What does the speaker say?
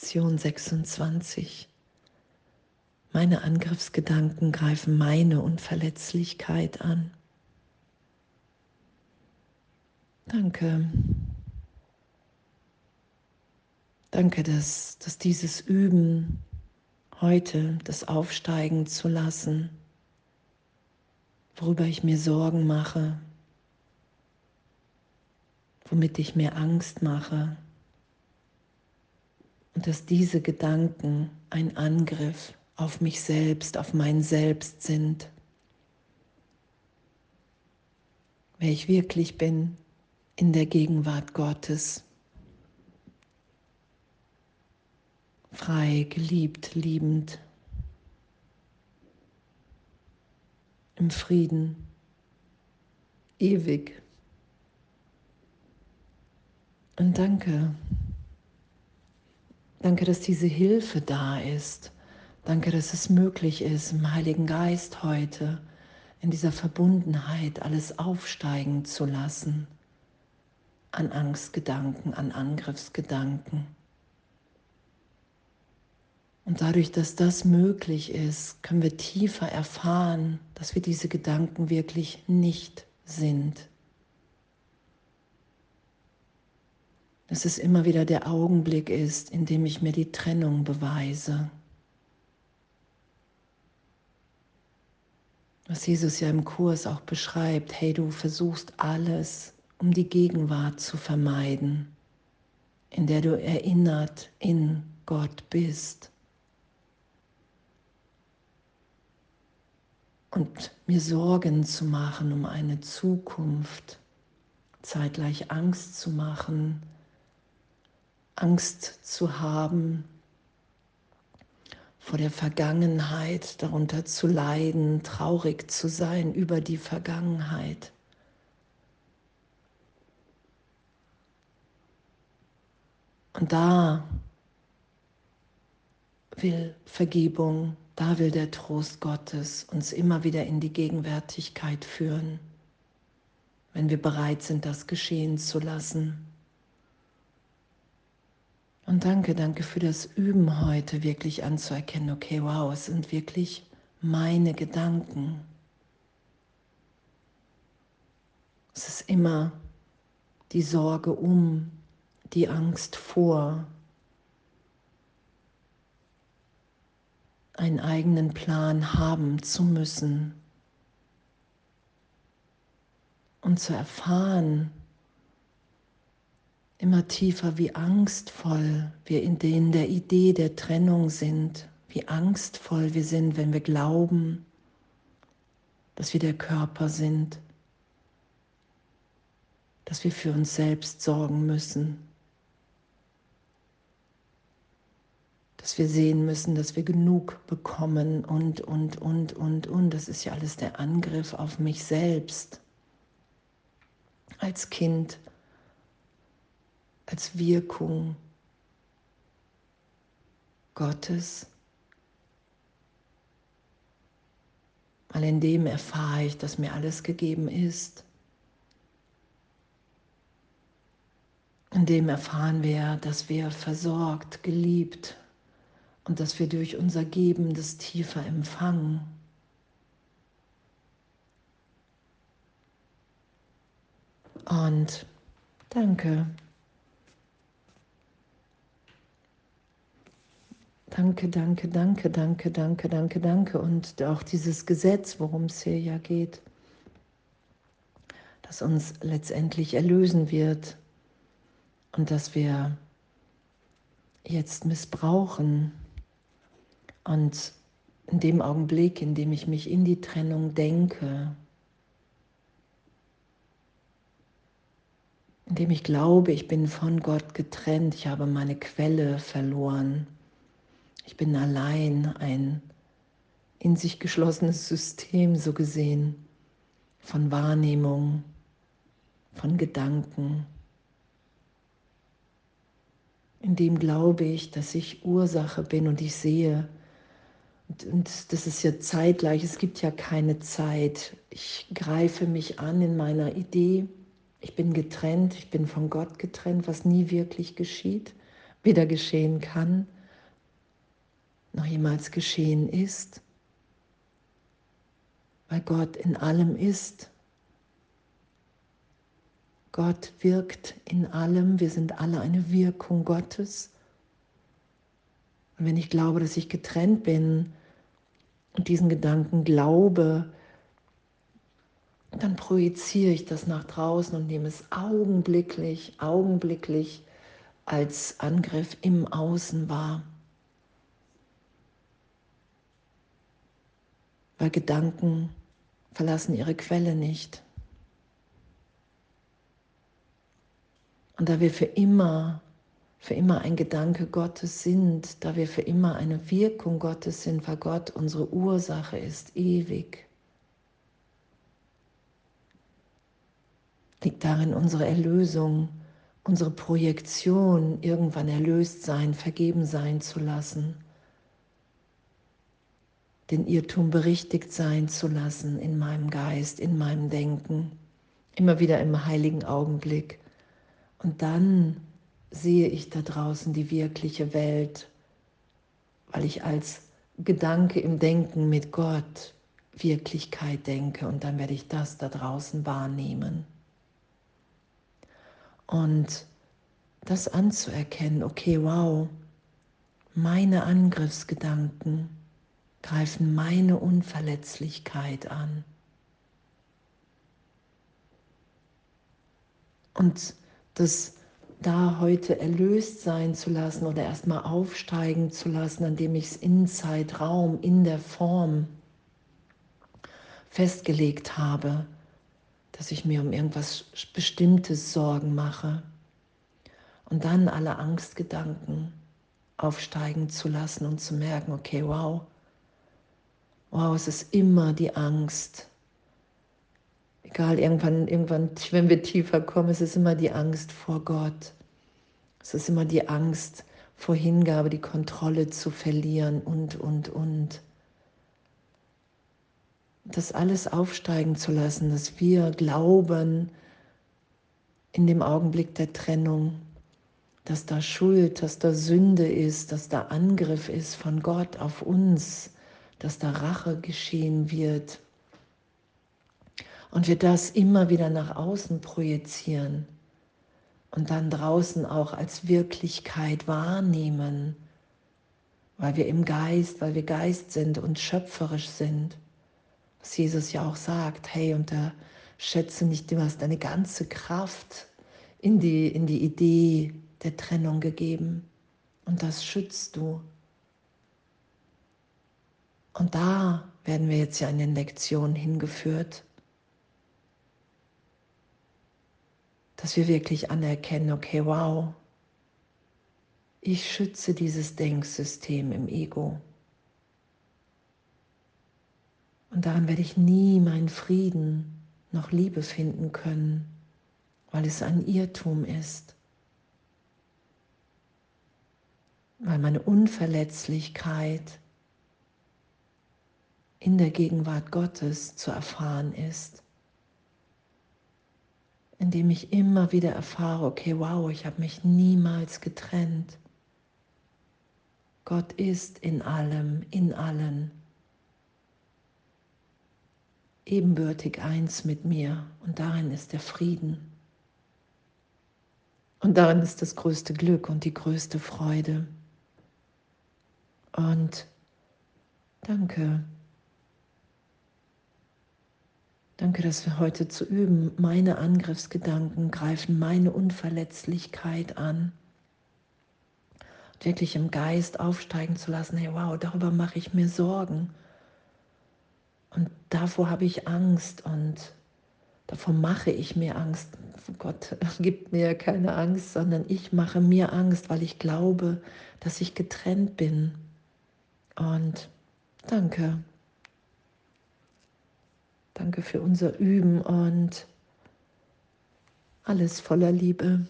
Lektion 26. Meine Angriffsgedanken greifen meine Unverletzlichkeit an. Danke. Danke, dass, dass dieses Üben heute, das Aufsteigen zu lassen, worüber ich mir Sorgen mache, womit ich mir Angst mache, und dass diese Gedanken ein Angriff auf mich selbst, auf mein Selbst sind. Wer ich wirklich bin in der Gegenwart Gottes. Frei, geliebt, liebend. Im Frieden, ewig. Und danke. Danke, dass diese Hilfe da ist. Danke, dass es möglich ist, im Heiligen Geist heute in dieser Verbundenheit alles aufsteigen zu lassen. An Angstgedanken, an Angriffsgedanken. Und dadurch, dass das möglich ist, können wir tiefer erfahren, dass wir diese Gedanken wirklich nicht sind. Dass es immer wieder der Augenblick ist, in dem ich mir die Trennung beweise. Was Jesus ja im Kurs auch beschreibt, hey, du versuchst alles, um die Gegenwart zu vermeiden, in der du erinnert in Gott bist. Und mir Sorgen zu machen um eine Zukunft, zeitgleich Angst zu machen, Angst zu haben, vor der Vergangenheit, darunter zu leiden, traurig zu sein über die Vergangenheit. Und da will Vergebung, da will der Trost Gottes uns immer wieder in die Gegenwärtigkeit führen, wenn wir bereit sind, das geschehen zu lassen. Und danke, danke für das Üben heute, wirklich anzuerkennen, okay, wow, es sind wirklich meine Gedanken. Es ist immer die Sorge um, die Angst vor, einen eigenen Plan haben zu müssen und zu erfahren, immer tiefer, wie angstvoll wir in denen der Idee der Trennung sind, wie angstvoll wir sind, wenn wir glauben, dass wir der Körper sind, dass wir für uns selbst sorgen müssen, dass wir sehen müssen, dass wir genug bekommen und, und, und, und, und. Das ist ja alles der Angriff auf mich selbst. Als Kind als Wirkung Gottes. Weil in dem erfahre ich, dass mir alles gegeben ist. In dem erfahren wir, dass wir versorgt, geliebt und dass wir durch unser Geben das tiefer empfangen. Und danke. Danke, danke, danke, danke, danke, danke, danke. Und auch dieses Gesetz, worum es hier ja geht, das uns letztendlich erlösen wird und das wir jetzt missbrauchen. Und in dem Augenblick, in dem ich mich in die Trennung denke, in dem ich glaube, ich bin von Gott getrennt, ich habe meine Quelle verloren, ich bin allein, ein in sich geschlossenes System so gesehen von Wahrnehmung, von Gedanken. In dem glaube ich, dass ich Ursache bin und ich sehe, und, und das ist ja zeitgleich, es gibt ja keine Zeit. Ich greife mich an in meiner Idee, ich bin getrennt, ich bin von Gott getrennt, was nie wirklich geschieht weder geschehen kann, noch jemals geschehen ist, weil Gott in allem ist. Gott wirkt in allem, wir sind alle eine Wirkung Gottes. Und wenn ich glaube, dass ich getrennt bin und diesen Gedanken glaube, dann projiziere ich das nach draußen und nehme es augenblicklich, augenblicklich als Angriff im Außen wahr. Weil Gedanken verlassen ihre Quelle nicht. Und da wir für immer, für immer ein Gedanke Gottes sind, da wir für immer eine Wirkung Gottes sind, weil Gott unsere Ursache ist, ewig, liegt darin unsere Erlösung, unsere Projektion, irgendwann erlöst sein, vergeben sein zu lassen, den Irrtum berichtigt sein zu lassen in meinem Geist, in meinem Denken, immer wieder im heiligen Augenblick und dann sehe ich da draußen die wirkliche Welt, weil ich als Gedanke im Denken mit Gott Wirklichkeit denke und dann werde ich das da draußen wahrnehmen. Und das anzuerkennen, okay, wow, meine Angriffsgedanken greifen meine Unverletzlichkeit an. Und das da heute erlöst sein zu lassen oder erstmal aufsteigen zu lassen, indem ich es in Zeitraum, in der Form festgelegt habe, dass ich mir um irgendwas Bestimmtes Sorgen mache und dann alle Angstgedanken aufsteigen zu lassen und zu merken, okay, wow, wow, es ist immer die Angst, egal, irgendwann, irgendwann, wenn wir tiefer kommen, es ist immer die Angst vor Gott. Es ist immer die Angst vor Hingabe, die Kontrolle zu verlieren und, und, und. Das alles aufsteigen zu lassen, dass wir glauben in dem Augenblick der Trennung, dass da Schuld, dass da Sünde ist, dass da Angriff ist von Gott auf uns, dass da Rache geschehen wird und wir das immer wieder nach außen projizieren und dann draußen auch als Wirklichkeit wahrnehmen, weil wir im Geist, weil wir Geist sind und schöpferisch sind. Was Jesus ja auch sagt, hey, unterschätze nicht, du hast deine ganze Kraft in die, in die Idee der Trennung gegeben und das schützt du. Und da werden wir jetzt ja in den Lektionen hingeführt dass wir wirklich anerkennen, okay, wow, ich schütze dieses Denksystem im Ego. Und daran werde ich nie meinen Frieden noch Liebe finden können, weil es ein Irrtum ist. Weil meine Unverletzlichkeit in der Gegenwart Gottes zu erfahren ist indem ich immer wieder erfahre, okay, wow, ich habe mich niemals getrennt. Gott ist in allem, in allen, ebenbürtig eins mit mir und darin ist der Frieden. Und darin ist das größte Glück und die größte Freude. Und danke. Danke, dass wir heute zu üben. Meine Angriffsgedanken greifen meine Unverletzlichkeit an. Und wirklich im Geist aufsteigen zu lassen, hey wow, darüber mache ich mir Sorgen. Und davor habe ich Angst und davor mache ich mir Angst. Gott gibt mir keine Angst, sondern ich mache mir Angst, weil ich glaube, dass ich getrennt bin. Und danke. Danke für unser Üben und alles voller Liebe.